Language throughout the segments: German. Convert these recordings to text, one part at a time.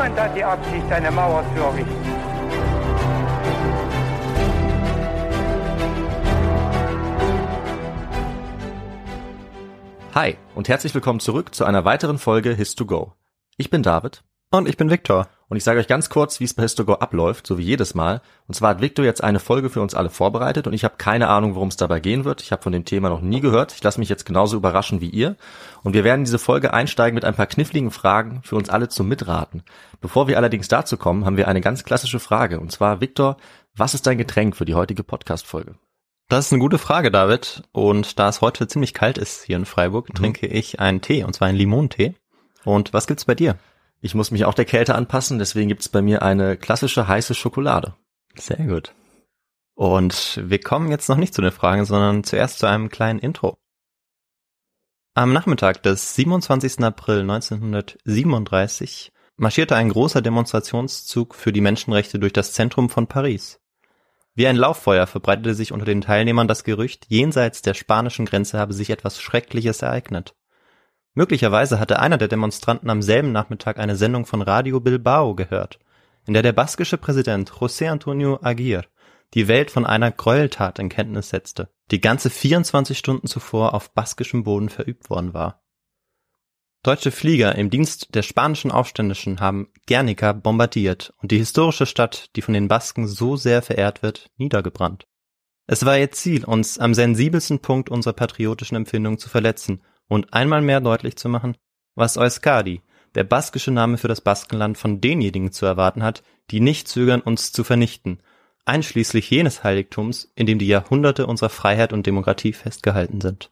Niemand hat die Absicht, eine Mauer zu errichten. Hi und herzlich willkommen zurück zu einer weiteren Folge His2Go. Ich bin David Und ich bin Viktor. und ich sage euch ganz kurz, wie es bei His2Go abläuft, so wie jedes Mal. Und zwar hat Victor jetzt eine Folge für uns alle vorbereitet und ich habe keine Ahnung, worum es dabei gehen wird. Ich habe von dem Thema noch nie gehört. Ich lasse mich jetzt genauso überraschen wie ihr. Und wir werden diese Folge einsteigen mit ein paar kniffligen Fragen für uns alle zum Mitraten. Bevor wir allerdings dazu kommen, haben wir eine ganz klassische Frage. Und zwar, Victor, was ist dein Getränk für die heutige Podcast-Folge? Das ist eine gute Frage, David. Und da es heute ziemlich kalt ist hier in Freiburg, trinke ich einen Tee, und zwar einen Limonentee. Und was gibt's bei dir? Ich muss mich auch der Kälte anpassen, deswegen gibt es bei mir eine klassische heiße Schokolade. Sehr gut. Und wir kommen jetzt noch nicht zu den Fragen, sondern zuerst zu einem kleinen Intro. Am Nachmittag des 27. April 1937 marschierte ein großer Demonstrationszug für die Menschenrechte durch das Zentrum von Paris. Wie ein Lauffeuer verbreitete sich unter den Teilnehmern das Gerücht, jenseits der spanischen Grenze habe sich etwas Schreckliches ereignet. Möglicherweise hatte einer der Demonstranten am selben Nachmittag eine Sendung von Radio Bilbao gehört, in der der baskische Präsident José Antonio Aguirre die Welt von einer Gräueltat in Kenntnis setzte, die ganze 24 Stunden zuvor auf baskischem Boden verübt worden war. Deutsche Flieger im Dienst der spanischen Aufständischen haben Guernica bombardiert und die historische Stadt, die von den Basken so sehr verehrt wird, niedergebrannt. Es war ihr Ziel, uns am sensibelsten Punkt unserer patriotischen Empfindung zu verletzen und einmal mehr deutlich zu machen, was Euskadi, der baskische Name für das Baskenland, von denjenigen zu erwarten hat, die nicht zögern, uns zu vernichten, einschließlich jenes Heiligtums, in dem die Jahrhunderte unserer Freiheit und Demokratie festgehalten sind.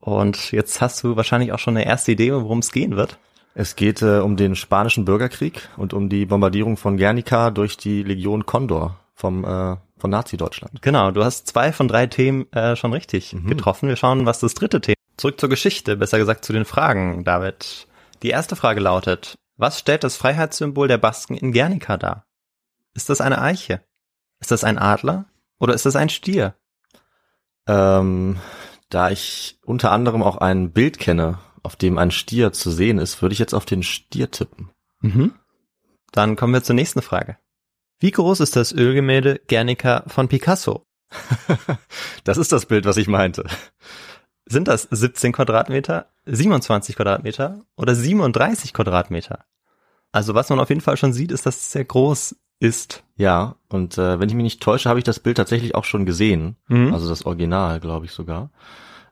Und jetzt hast du wahrscheinlich auch schon eine erste Idee, worum es gehen wird. Es geht äh, um den spanischen Bürgerkrieg und um die Bombardierung von Guernica durch die Legion Condor vom äh, von Nazi-Deutschland. Genau, du hast zwei von drei Themen äh, schon richtig Mhm. getroffen. Wir schauen, was das dritte Thema. Zurück zur Geschichte, besser gesagt zu den Fragen, David. Die erste Frage lautet: Was stellt das Freiheitssymbol der Basken in Guernica dar? Ist das eine Eiche? Ist das ein Adler? Oder ist das ein Stier? Ähm, da ich unter anderem auch ein Bild kenne, auf dem ein Stier zu sehen ist, würde ich jetzt auf den Stier tippen. Mhm. Dann kommen wir zur nächsten Frage. Wie groß ist das Ölgemälde Guernica von Picasso? Das ist das Bild, was ich meinte. Sind das 17 Quadratmeter, 27 Quadratmeter oder 37 Quadratmeter? Also was man auf jeden Fall schon sieht, ist, dass es sehr groß ist. Ja, und äh, wenn ich mich nicht täusche, habe ich das Bild tatsächlich auch schon gesehen. Mhm. Also das Original, glaube ich sogar.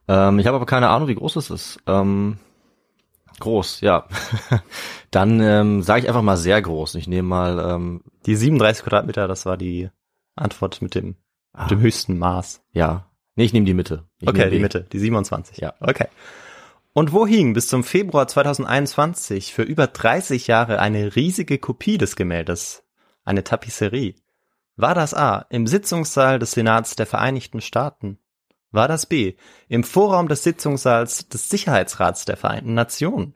Ähm, ich habe aber keine Ahnung, wie groß es ist. Ähm, groß, ja. Dann ähm, sage ich einfach mal sehr groß. Ich nehme mal ähm, Die 37 Quadratmeter, das war die Antwort mit dem, mit dem höchsten Maß. Ja. Nee, ich nehme die Mitte. Ich okay, die B. Mitte, die 27. Ja. Okay. Und wo hing bis zum Februar 2021 für über 30 Jahre eine riesige Kopie des Gemäldes, eine Tapisserie? War das A im Sitzungssaal des Senats der Vereinigten Staaten? War das B im Vorraum des Sitzungssaals des Sicherheitsrats der Vereinten Nationen?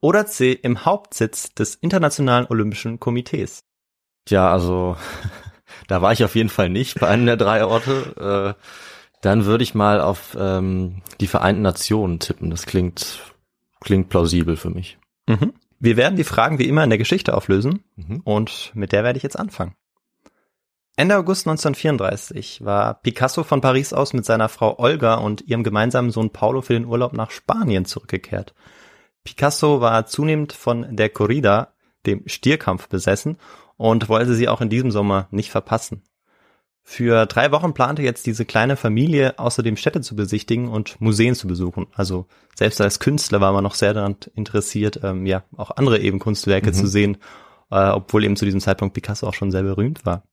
Oder C im Hauptsitz des Internationalen Olympischen Komitees? Tja, also da war ich auf jeden Fall nicht bei einem der drei Orte. Äh, dann würde ich mal auf ähm, die Vereinten Nationen tippen. Das klingt klingt plausibel für mich. Mhm. Wir werden die Fragen wie immer in der Geschichte auflösen Mhm. und mit der werde ich jetzt anfangen. Ende August 1934 war Picasso von Paris aus mit seiner Frau Olga und ihrem gemeinsamen Sohn Paulo für den Urlaub nach Spanien zurückgekehrt. Picasso war zunehmend von der Corrida, dem Stierkampf, besessen und wollte sie auch in diesem Sommer nicht verpassen. Für drei Wochen plante jetzt diese kleine Familie außerdem Städte zu besichtigen und Museen zu besuchen. Also selbst als Künstler war man noch sehr daran interessiert, ähm, ja auch andere eben Kunstwerke Mhm. zu sehen, äh, obwohl eben zu diesem Zeitpunkt Picasso auch schon sehr berühmt war.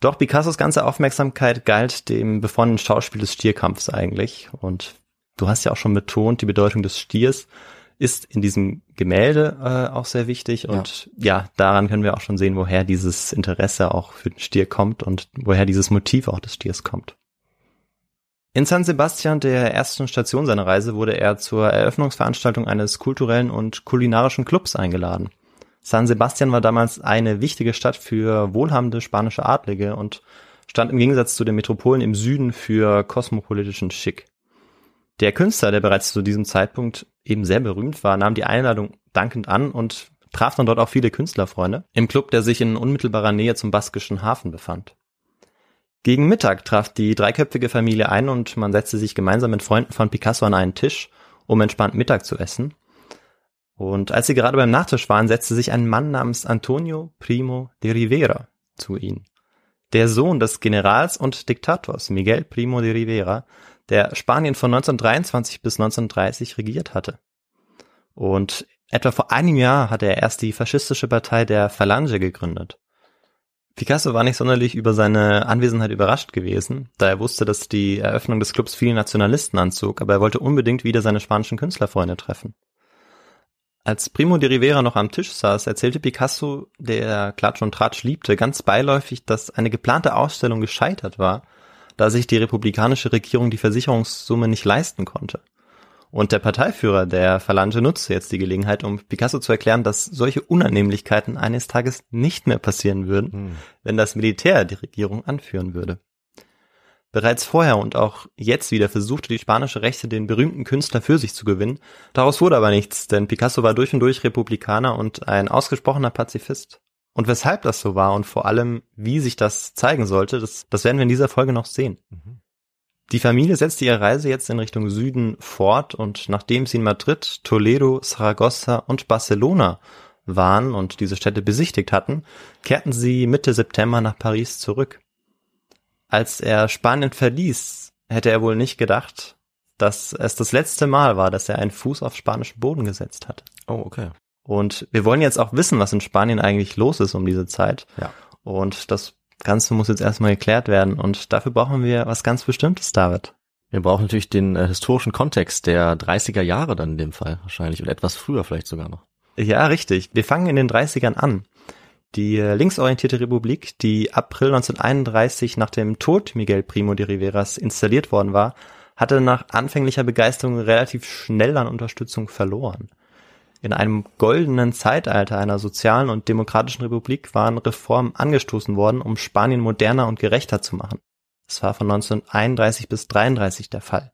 Doch Picassos ganze Aufmerksamkeit galt dem befreundeten Schauspiel des Stierkampfs eigentlich und Du hast ja auch schon betont, die Bedeutung des Stiers ist in diesem Gemälde äh, auch sehr wichtig und ja. ja, daran können wir auch schon sehen, woher dieses Interesse auch für den Stier kommt und woher dieses Motiv auch des Stiers kommt. In San Sebastian, der ersten Station seiner Reise, wurde er zur Eröffnungsveranstaltung eines kulturellen und kulinarischen Clubs eingeladen. San Sebastian war damals eine wichtige Stadt für wohlhabende spanische Adlige und stand im Gegensatz zu den Metropolen im Süden für kosmopolitischen Schick. Der Künstler, der bereits zu diesem Zeitpunkt eben sehr berühmt war, nahm die Einladung dankend an und traf dann dort auch viele Künstlerfreunde im Club, der sich in unmittelbarer Nähe zum baskischen Hafen befand. Gegen Mittag traf die dreiköpfige Familie ein und man setzte sich gemeinsam mit Freunden von Picasso an einen Tisch, um entspannt Mittag zu essen. Und als sie gerade beim Nachtisch waren, setzte sich ein Mann namens Antonio Primo de Rivera zu ihnen. Der Sohn des Generals und Diktators Miguel Primo de Rivera, der Spanien von 1923 bis 1930 regiert hatte. Und etwa vor einem Jahr hatte er erst die faschistische Partei der Falange gegründet. Picasso war nicht sonderlich über seine Anwesenheit überrascht gewesen, da er wusste, dass die Eröffnung des Clubs viele Nationalisten anzog, aber er wollte unbedingt wieder seine spanischen Künstlerfreunde treffen. Als Primo de Rivera noch am Tisch saß, erzählte Picasso, der Klatsch und Tratsch liebte, ganz beiläufig, dass eine geplante Ausstellung gescheitert war, da sich die republikanische Regierung die Versicherungssumme nicht leisten konnte. Und der Parteiführer der Phalange nutzte jetzt die Gelegenheit, um Picasso zu erklären, dass solche Unannehmlichkeiten eines Tages nicht mehr passieren würden, hm. wenn das Militär die Regierung anführen würde. Bereits vorher und auch jetzt wieder versuchte die spanische Rechte den berühmten Künstler für sich zu gewinnen. Daraus wurde aber nichts, denn Picasso war durch und durch Republikaner und ein ausgesprochener Pazifist. Und weshalb das so war und vor allem, wie sich das zeigen sollte, das, das werden wir in dieser Folge noch sehen. Mhm. Die Familie setzte ihre Reise jetzt in Richtung Süden fort und nachdem sie in Madrid, Toledo, Saragossa und Barcelona waren und diese Städte besichtigt hatten, kehrten sie Mitte September nach Paris zurück. Als er Spanien verließ, hätte er wohl nicht gedacht, dass es das letzte Mal war, dass er einen Fuß auf spanischen Boden gesetzt hatte. Oh, okay. Und wir wollen jetzt auch wissen, was in Spanien eigentlich los ist um diese Zeit. Ja. Und das Ganze muss jetzt erstmal geklärt werden und dafür brauchen wir was ganz Bestimmtes, David. Wir brauchen natürlich den äh, historischen Kontext der 30er Jahre dann in dem Fall wahrscheinlich und etwas früher vielleicht sogar noch. Ja, richtig. Wir fangen in den 30ern an. Die äh, linksorientierte Republik, die April 1931 nach dem Tod Miguel Primo de Riveras installiert worden war, hatte nach anfänglicher Begeisterung relativ schnell an Unterstützung verloren. In einem goldenen Zeitalter einer sozialen und demokratischen Republik waren Reformen angestoßen worden, um Spanien moderner und gerechter zu machen. Das war von 1931 bis 33 der Fall.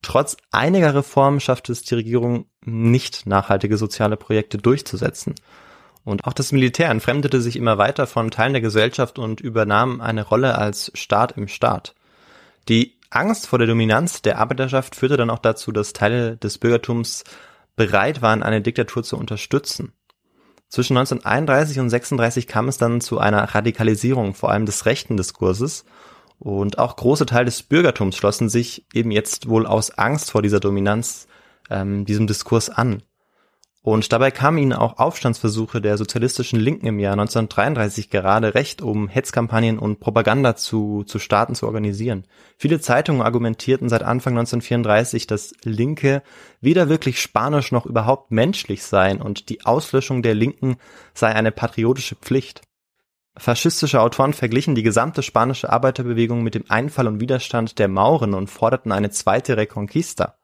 Trotz einiger Reformen schaffte es die Regierung nicht, nachhaltige soziale Projekte durchzusetzen. Und auch das Militär entfremdete sich immer weiter von Teilen der Gesellschaft und übernahm eine Rolle als Staat im Staat. Die Angst vor der Dominanz der Arbeiterschaft führte dann auch dazu, dass Teile des Bürgertums bereit waren, eine Diktatur zu unterstützen. Zwischen 1931 und 36 kam es dann zu einer Radikalisierung, vor allem des rechten Diskurses. Und auch große Teile des Bürgertums schlossen sich eben jetzt wohl aus Angst vor dieser Dominanz ähm, diesem Diskurs an. Und dabei kamen ihnen auch Aufstandsversuche der sozialistischen Linken im Jahr 1933 gerade recht, um Hetzkampagnen und Propaganda zu, zu Staaten zu organisieren. Viele Zeitungen argumentierten seit Anfang 1934, dass Linke weder wirklich spanisch noch überhaupt menschlich seien und die Auslöschung der Linken sei eine patriotische Pflicht. Faschistische Autoren verglichen die gesamte spanische Arbeiterbewegung mit dem Einfall und Widerstand der Mauren und forderten eine zweite Reconquista.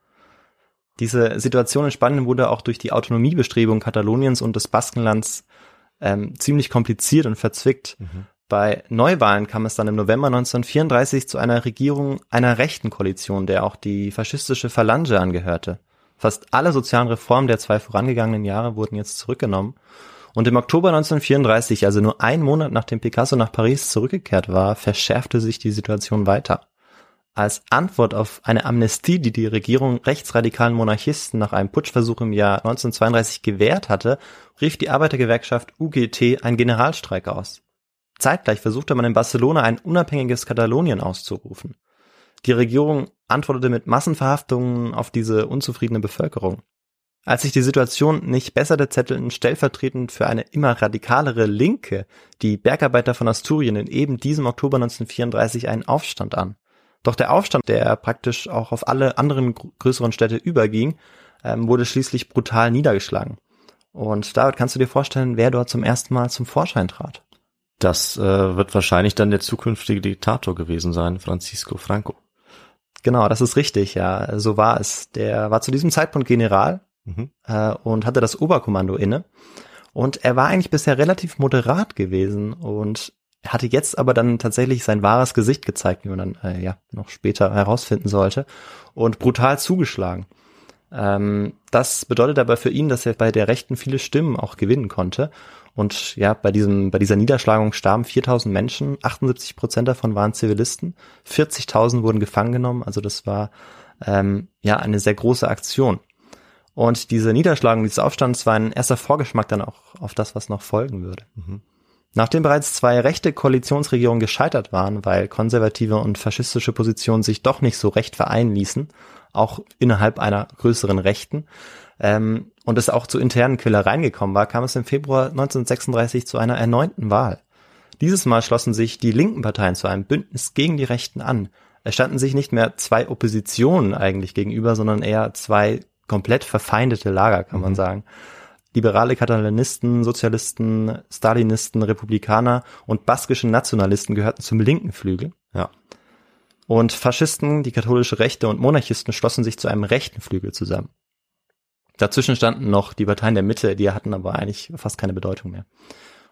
Diese Situation in Spanien wurde auch durch die Autonomiebestrebungen Kataloniens und des Baskenlands ähm, ziemlich kompliziert und verzwickt. Mhm. Bei Neuwahlen kam es dann im November 1934 zu einer Regierung einer rechten Koalition, der auch die faschistische Phalange angehörte. Fast alle sozialen Reformen der zwei vorangegangenen Jahre wurden jetzt zurückgenommen. Und im Oktober 1934, also nur ein Monat nachdem Picasso nach Paris zurückgekehrt war, verschärfte sich die Situation weiter. Als Antwort auf eine Amnestie, die die Regierung rechtsradikalen Monarchisten nach einem Putschversuch im Jahr 1932 gewährt hatte, rief die Arbeitergewerkschaft UGT einen Generalstreik aus. Zeitgleich versuchte man in Barcelona ein unabhängiges Katalonien auszurufen. Die Regierung antwortete mit Massenverhaftungen auf diese unzufriedene Bevölkerung. Als sich die Situation nicht besserte, zettelten stellvertretend für eine immer radikalere Linke die Bergarbeiter von Asturien in eben diesem Oktober 1934 einen Aufstand an. Doch der Aufstand, der praktisch auch auf alle anderen größeren Städte überging, ähm, wurde schließlich brutal niedergeschlagen. Und David, kannst du dir vorstellen, wer dort zum ersten Mal zum Vorschein trat? Das äh, wird wahrscheinlich dann der zukünftige Diktator gewesen sein, Francisco Franco. Genau, das ist richtig, ja, so war es. Der war zu diesem Zeitpunkt General Mhm. äh, und hatte das Oberkommando inne. Und er war eigentlich bisher relativ moderat gewesen und hatte jetzt aber dann tatsächlich sein wahres Gesicht gezeigt, wie man dann äh, ja noch später herausfinden sollte, und brutal zugeschlagen. Ähm, das bedeutet aber für ihn, dass er bei der Rechten viele Stimmen auch gewinnen konnte. Und ja, bei diesem, bei dieser Niederschlagung starben 4000 Menschen, 78 Prozent davon waren Zivilisten, 40.000 wurden gefangen genommen, also das war ähm, ja eine sehr große Aktion. Und diese Niederschlagung dieses Aufstands war ein erster Vorgeschmack dann auch auf das, was noch folgen würde. Nachdem bereits zwei rechte Koalitionsregierungen gescheitert waren, weil konservative und faschistische Positionen sich doch nicht so recht vereinen ließen, auch innerhalb einer größeren Rechten, ähm, und es auch zu internen Quälereien gekommen war, kam es im Februar 1936 zu einer erneuten Wahl. Dieses Mal schlossen sich die linken Parteien zu einem Bündnis gegen die Rechten an. Es standen sich nicht mehr zwei Oppositionen eigentlich gegenüber, sondern eher zwei komplett verfeindete Lager, kann man sagen. Liberale Katalanisten, Sozialisten, Stalinisten, Republikaner und baskische Nationalisten gehörten zum linken Flügel. Ja. Und Faschisten, die katholische Rechte und Monarchisten schlossen sich zu einem rechten Flügel zusammen. Dazwischen standen noch die Parteien der Mitte, die hatten aber eigentlich fast keine Bedeutung mehr.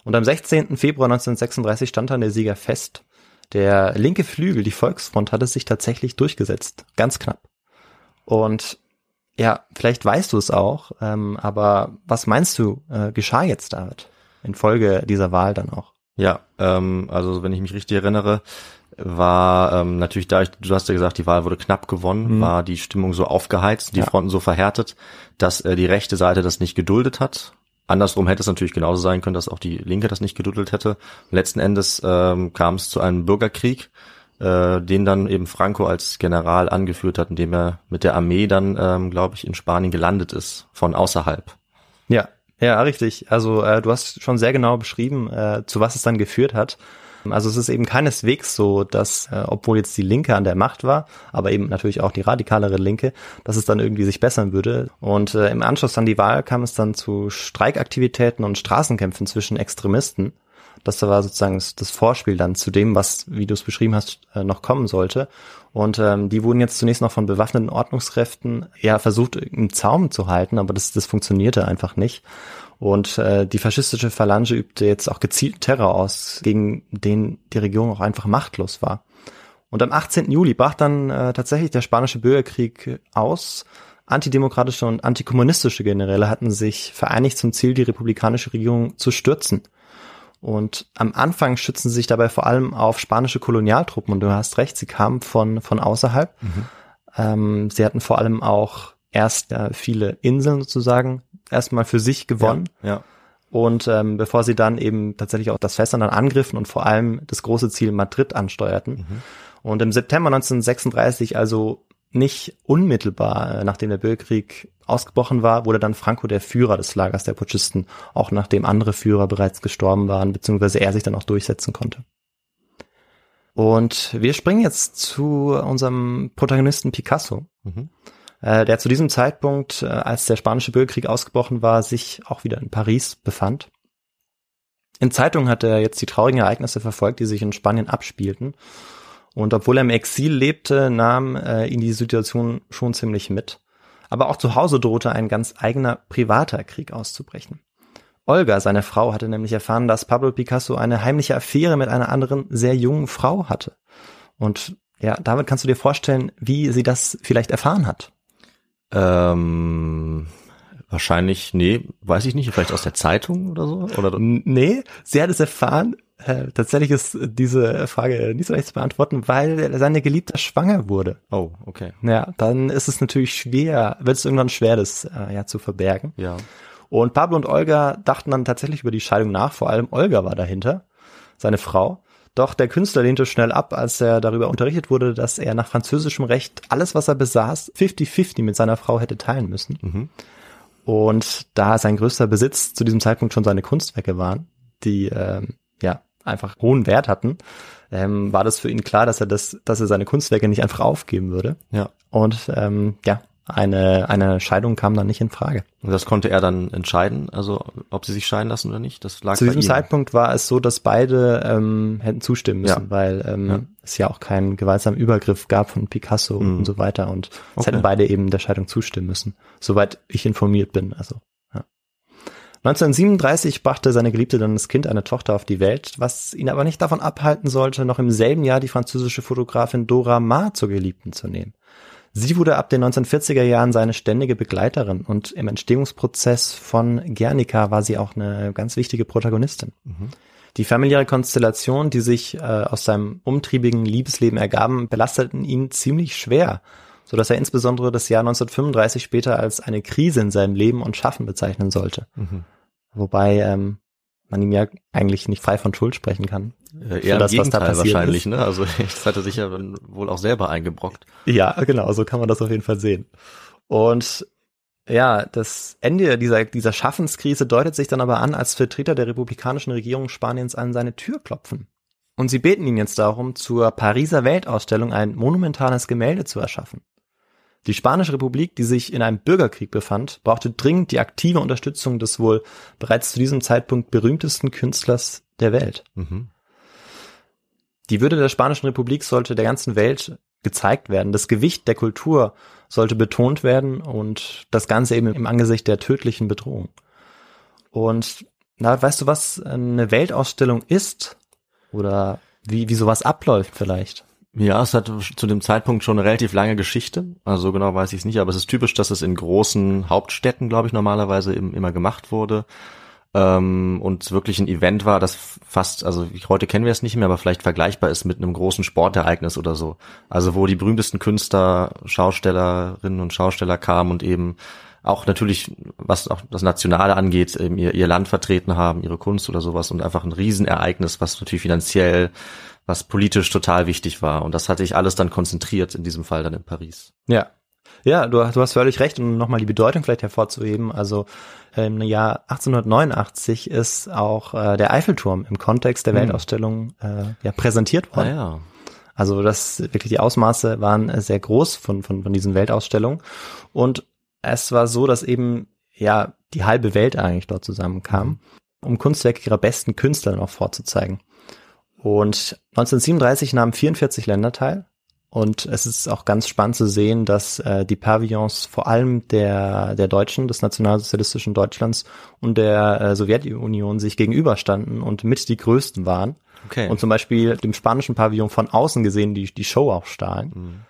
Und am 16. Februar 1936 stand dann der Sieger fest. Der linke Flügel, die Volksfront, hatte sich tatsächlich durchgesetzt. Ganz knapp. Und ja, vielleicht weißt du es auch, ähm, aber was meinst du, äh, geschah jetzt David? Infolge dieser Wahl dann auch. Ja, ähm, also wenn ich mich richtig erinnere, war ähm, natürlich da, du hast ja gesagt, die Wahl wurde knapp gewonnen, Mhm. war die Stimmung so aufgeheizt, die Ja. Fronten so verhärtet, dass äh, die rechte Seite das nicht geduldet hat. Andersrum hätte es natürlich genauso sein können, dass auch die Linke das nicht geduldet hätte. Letzten Endes ähm, kam es zu einem Bürgerkrieg, äh, den dann eben Franco als General angeführt hat, indem er mit der Armee dann, ähm, glaube ich, in Spanien gelandet ist, von außerhalb. Ja, ja, richtig. Also äh, du hast schon sehr genau beschrieben, äh, zu was es dann geführt hat. Also es ist eben keineswegs so, dass, äh, obwohl jetzt die Linke an der Macht war, aber eben natürlich auch die radikalere Linke, dass es dann irgendwie sich bessern würde. Und äh, im Anschluss an die Wahl kam es dann zu Streikaktivitäten und Straßenkämpfen zwischen Extremisten. Das war sozusagen das- das Vorspiel dann zu dem, was, wie du es beschrieben hast, äh, noch kommen sollte. Und ähm, die wurden jetzt zunächst noch von bewaffneten Ordnungskräften ja versucht im Zaum zu halten, aber das, das funktionierte einfach nicht. Und äh, die faschistische Phalange übte jetzt auch gezielt Terror aus, gegen den die Regierung auch einfach machtlos war. Und am 18. Juli brach dann äh, tatsächlich der spanische Bürgerkrieg aus. Antidemokratische und antikommunistische Generäle hatten sich vereinigt zum Ziel, die republikanische Regierung zu stürzen. Und am Anfang schützen sie sich dabei vor allem auf spanische Kolonialtruppen. Und du hast recht, sie kamen von, von außerhalb. Ähm, sie hatten vor allem auch erst äh, viele Inseln sozusagen erstmal für sich gewonnen. Ja. Und ähm, bevor sie dann eben tatsächlich auch das Festland dann angriffen und vor allem das große Ziel Madrid ansteuerten. Und im September 1936, also nicht unmittelbar, äh, nachdem der Bürgerkrieg ausgebrochen war, wurde dann Franco der Führer des Lagers der Putschisten, auch nachdem andere Führer bereits gestorben waren, beziehungsweise er sich dann auch durchsetzen konnte. Und wir springen jetzt zu unserem Protagonisten Picasso, Mhm. äh, der zu diesem Zeitpunkt, äh, als der spanische Bürgerkrieg ausgebrochen war, sich auch wieder in Paris befand. In Zeitungen hat er jetzt die traurigen Ereignisse verfolgt, die sich in Spanien abspielten. Und obwohl er im Exil lebte, nahm äh, ihn die Situation schon ziemlich mit. Aber auch zu Hause drohte ein ganz eigener privater Krieg auszubrechen. Olga, seine Frau, hatte nämlich erfahren, dass Pablo Picasso eine heimliche Affäre mit einer anderen sehr jungen Frau hatte. Und ja, damit kannst du dir vorstellen, wie sie das vielleicht erfahren hat. Ähm, wahrscheinlich, nee, weiß ich nicht, vielleicht aus der Zeitung oder so? Oder Nee, sie hat es erfahren. Äh, tatsächlich ist diese Frage nicht so leicht zu beantworten, weil seine Geliebte schwanger wurde. oh, okay. Ja, dann ist es natürlich schwer, wird es irgendwann schwer, das äh, ja zu verbergen. Ja. Und Pablo und Olga dachten dann tatsächlich über die Scheidung nach, vor allem Olga war dahinter, seine Frau. Doch der Künstler lehnte schnell ab, als er darüber unterrichtet wurde, dass er nach französischem Recht alles, was er besaß, 50-50 mit seiner Frau hätte teilen müssen. Mhm. Und da sein größter Besitz zu diesem Zeitpunkt schon seine Kunstwerke waren, die ähm, ja einfach hohen Wert hatten, ähm, war das für ihn klar, dass er das, dass er seine Kunstwerke nicht einfach aufgeben würde. Ja. Und ähm, ja, eine, eine Scheidung kam dann nicht in Frage. Und das konnte er dann entscheiden, also ob sie sich scheiden lassen oder nicht. Das lag Zu diesem ihm. Zeitpunkt war es so, dass beide ähm, hätten zustimmen müssen, Ja. weil ähm, Ja. es ja auch keinen gewaltsamen Übergriff gab von Picasso Mhm. und so weiter. Und es Okay. hätten beide eben der Scheidung zustimmen müssen, soweit ich informiert bin. Also. 1937 brachte seine Geliebte dann das Kind, eine Tochter, auf die Welt, was ihn aber nicht davon abhalten sollte, noch im selben Jahr die französische Fotografin Dora Maar zur Geliebten zu nehmen. Sie wurde ab den 1940er Jahren seine ständige Begleiterin und im Entstehungsprozess von Guernica war sie auch eine ganz wichtige Protagonistin. Die familiäre Konstellation, die sich äh, aus seinem umtriebigen Liebesleben ergaben, belasteten ihn ziemlich schwer, so dass er insbesondere das Jahr 1935 später als eine Krise in seinem Leben und Schaffen bezeichnen sollte. Mhm. Wobei ähm, man ihm ja eigentlich nicht frei von Schuld sprechen kann. Äh, Für eher das, was da passiert wahrscheinlich, ist. ne? Also das hat er sich ja wohl auch selber eingebrockt. Ja, genau, so kann man das auf jeden Fall sehen. Und ja, das Ende dieser, dieser Schaffenskrise deutet sich dann aber an, als Vertreter der republikanischen Regierung Spaniens an seine Tür klopfen. Und sie beten ihn jetzt darum, zur Pariser Weltausstellung ein monumentales Gemälde zu erschaffen. Die Spanische Republik, die sich in einem Bürgerkrieg befand, brauchte dringend die aktive Unterstützung des wohl bereits zu diesem Zeitpunkt berühmtesten Künstlers der Welt. Mhm. Die Würde der Spanischen Republik sollte der ganzen Welt gezeigt werden. Das Gewicht der Kultur sollte betont werden und das Ganze eben im Angesicht der tödlichen Bedrohung. Und na, weißt du, was eine Weltausstellung ist? Oder wie, wie sowas abläuft vielleicht? Ja, es hat zu dem Zeitpunkt schon eine relativ lange Geschichte. Also so genau weiß ich es nicht, aber es ist typisch, dass es in großen Hauptstädten, glaube ich, normalerweise im, immer gemacht wurde. Ähm, und wirklich ein Event war, das fast, also heute kennen wir es nicht mehr, aber vielleicht vergleichbar ist mit einem großen Sportereignis oder so. Also wo die berühmtesten Künstler, Schaustellerinnen und Schausteller kamen und eben auch natürlich, was auch das Nationale angeht, eben ihr, ihr Land vertreten haben, ihre Kunst oder sowas und einfach ein Riesenereignis, was natürlich finanziell, was politisch total wichtig war. Und das hatte ich alles dann konzentriert, in diesem Fall dann in Paris. Ja. Ja, du, du hast völlig recht, um nochmal die Bedeutung vielleicht hervorzuheben. Also im Jahr 1889 ist auch äh, der Eiffelturm im Kontext der Hm. Weltausstellung äh, ja, präsentiert Ah worden. ja. Also das wirklich die Ausmaße waren sehr groß von, von, von diesen Weltausstellungen. Und es war so, dass eben ja die halbe Welt eigentlich dort zusammenkam, um Kunstwerke ihrer besten Künstler noch vorzuzeigen. Und 1937 nahmen 44 Länder teil. Und es ist auch ganz spannend zu sehen, dass äh, die Pavillons vor allem der, der Deutschen, des nationalsozialistischen Deutschlands und der äh, Sowjetunion sich gegenüberstanden und mit die größten waren. Okay. Und zum Beispiel dem spanischen Pavillon von außen gesehen die, die Show auch stahlen. Mhm.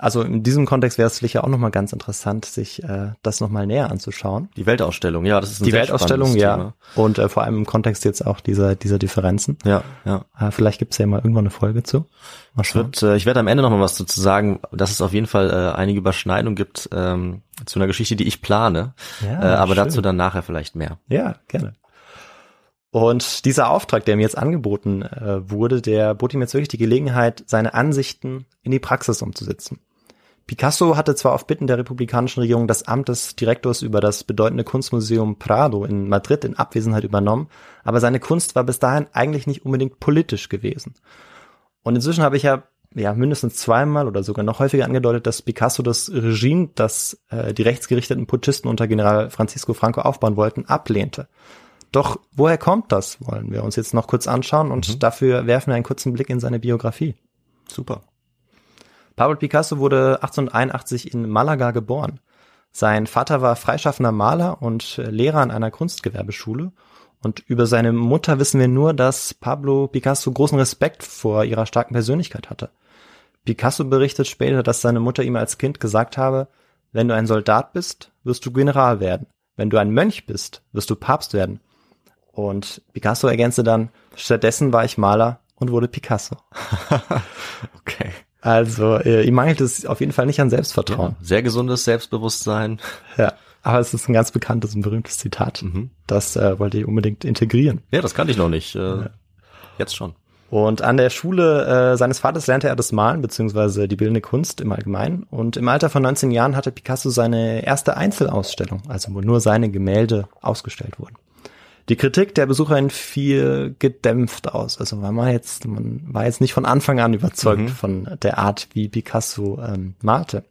Also in diesem Kontext wäre es sicher auch nochmal ganz interessant, sich äh, das nochmal näher anzuschauen. die Weltausstellung, ja, das ist ein Die Weltausstellung, ja. Thema. Und äh, vor allem im Kontext jetzt auch dieser, dieser Differenzen. Ja, ja. Äh, vielleicht gibt es ja mal irgendwann eine Folge zu. Mal Ich schauen. äh, ich werde am Ende noch mal was dazu sagen, dass es auf jeden Fall äh, einige Überschneidungen gibt ähm, zu einer Geschichte, die ich plane. Ja, äh, aber schön. dazu dann nachher vielleicht mehr. Ja, gerne. Und dieser Auftrag, der mir jetzt angeboten äh, wurde, der bot ihm jetzt wirklich die Gelegenheit, seine Ansichten in die Praxis umzusetzen. Picasso hatte zwar auf Bitten der republikanischen Regierung das Amt des Direktors über das bedeutende Kunstmuseum Prado in Madrid in Abwesenheit übernommen, aber seine Kunst war bis dahin eigentlich nicht unbedingt politisch gewesen. Und inzwischen habe ich ja ja mindestens zweimal oder sogar noch häufiger angedeutet, dass Picasso das Regime, das äh, die rechtsgerichteten Putschisten unter General Francisco Franco aufbauen wollten, ablehnte. Doch woher kommt das, wollen wir uns jetzt noch kurz anschauen und dafür werfen wir einen kurzen Blick in seine Biografie. Super. Pablo Picasso wurde 1881 in Malaga geboren. Sein Vater war freischaffender Maler und Lehrer an einer Kunstgewerbeschule. Und über seine Mutter wissen wir nur, dass Pablo Picasso großen Respekt vor ihrer starken Persönlichkeit hatte. Picasso berichtet später, dass seine Mutter ihm als Kind gesagt habe, wenn du ein Soldat bist, wirst du General werden. Wenn du ein Mönch bist, wirst du Papst werden. Und Picasso ergänzte dann, stattdessen war ich Maler und wurde Picasso. Okay. Also äh, ihm mangelt es auf jeden Fall nicht an Selbstvertrauen. Sehr gesundes Selbstbewusstsein. Ja. Aber es ist ein ganz bekanntes und berühmtes Zitat. Das äh, wollte ich unbedingt integrieren. Ja, das kannte ich noch nicht. Äh, Jetzt schon. Und an der Schule äh, seines Vaters lernte er das Malen beziehungsweise die bildende Kunst im Allgemeinen. Und im Alter von 19 Jahren hatte Picasso seine erste Einzelausstellung, also wo nur seine Gemälde ausgestellt wurden. Die Kritik der Besucherin fiel gedämpft aus. Also man war jetzt, man war jetzt nicht von Anfang an überzeugt Mhm. von der Art, wie Picasso ähm, malte.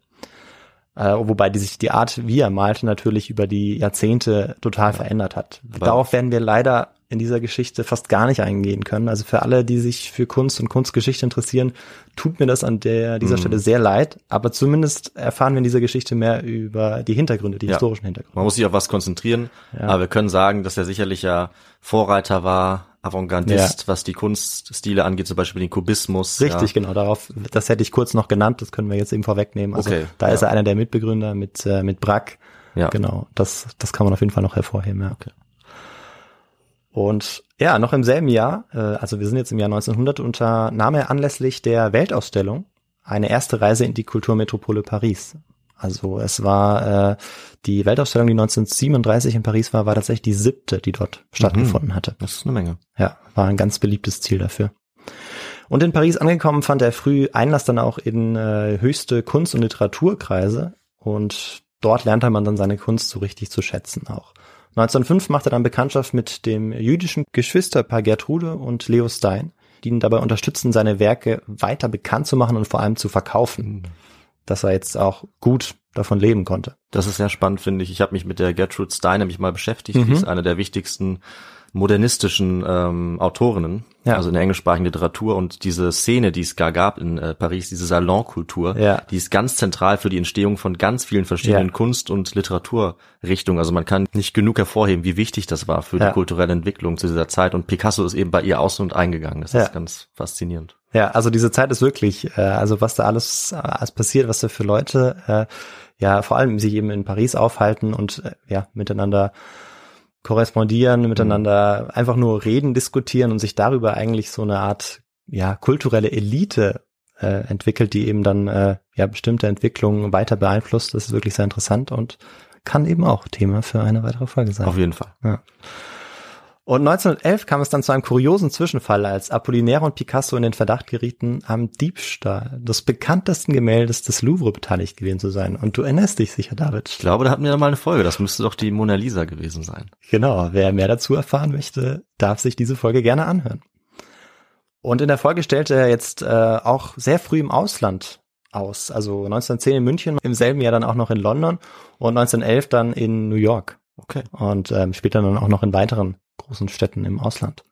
Äh, wobei die sich die Art, wie er malte, natürlich über die Jahrzehnte total verändert hat. Aber- Darauf werden wir leider in dieser Geschichte fast gar nicht eingehen können. Also für alle, die sich für Kunst und Kunstgeschichte interessieren, tut mir das an der, dieser Mhm. Stelle sehr leid. Aber zumindest erfahren wir in dieser Geschichte mehr über die Hintergründe, die Ja. historischen Hintergründe. Man muss sich auf was konzentrieren, aber wir können sagen, dass er sicherlich ja Vorreiter war, Avantgardist, was die Kunststile angeht, zum Beispiel den Kubismus. Richtig, ja. genau. Darauf, das hätte ich kurz noch genannt. Das können wir jetzt eben vorwegnehmen. Also Okay, da ja. ist er einer der Mitbegründer mit äh, mit Brack. Ja. Genau. Das das kann man auf jeden Fall noch hervorheben. Ja. Okay. Und ja, noch im selben Jahr, äh, also wir sind jetzt im Jahr 1900, unternahm er anlässlich der Weltausstellung eine erste Reise in die Kulturmetropole Paris. Also es war äh, die Weltausstellung, die 1937 in Paris war, war tatsächlich die siebte, die dort stattgefunden hatte. Das ist eine Menge. Ja, war ein ganz beliebtes Ziel dafür. Und in Paris angekommen fand er früh Einlass dann auch in äh, höchste Kunst- und Literaturkreise und dort lernte man dann seine Kunst so richtig zu schätzen auch. 1905 machte er dann Bekanntschaft mit dem jüdischen Geschwisterpaar Gertrude und Leo Stein, die ihn dabei unterstützten, seine Werke weiter bekannt zu machen und vor allem zu verkaufen, dass er jetzt auch gut davon leben konnte. Das ist sehr spannend, finde ich. Ich habe mich mit der Gertrude Stein nämlich mal beschäftigt. Die Mhm. ist eine der wichtigsten modernistischen ähm, Autorinnen, Ja. also in der englischsprachigen Literatur. Und diese Szene, die es gar gab in äh, Paris, diese Salonkultur, Ja. die ist ganz zentral für die Entstehung von ganz vielen verschiedenen Ja. Kunst- und Literaturrichtungen. Also man kann nicht genug hervorheben, wie wichtig das war für Ja. die kulturelle Entwicklung zu dieser Zeit. Und Picasso ist eben bei ihr aus und eingegangen. Das ist ganz faszinierend. Ja, also diese Zeit ist wirklich, äh, also was da alles, äh, alles passiert, was da für Leute, äh, ja, vor allem sich eben in Paris aufhalten und äh, ja, miteinander korrespondieren, miteinander einfach nur reden, diskutieren und sich darüber eigentlich so eine Art, ja, kulturelle Elite äh, entwickelt, die eben dann äh, ja bestimmte Entwicklungen weiter beeinflusst. Das ist wirklich sehr interessant und kann eben auch Thema für eine weitere Folge sein. Auf jeden Fall. Und 1911 kam es dann zu einem kuriosen Zwischenfall, als Apollinaire und Picasso in den Verdacht gerieten, am Diebstahl des bekanntesten Gemäldes des Louvre beteiligt gewesen zu sein. Und du erinnerst dich sicher, David. Ich glaube, da hatten wir mal eine Folge. Das müsste doch die Mona Lisa gewesen sein. Genau, wer mehr dazu erfahren möchte, darf sich diese Folge gerne anhören. Und in der Folge stellte er jetzt äh, auch sehr früh im Ausland aus. Also 1910 in München, im selben Jahr dann auch noch in London und 1911 dann in New York. Okay. und ähm, später dann auch noch in weiteren großen Städten im Ausland.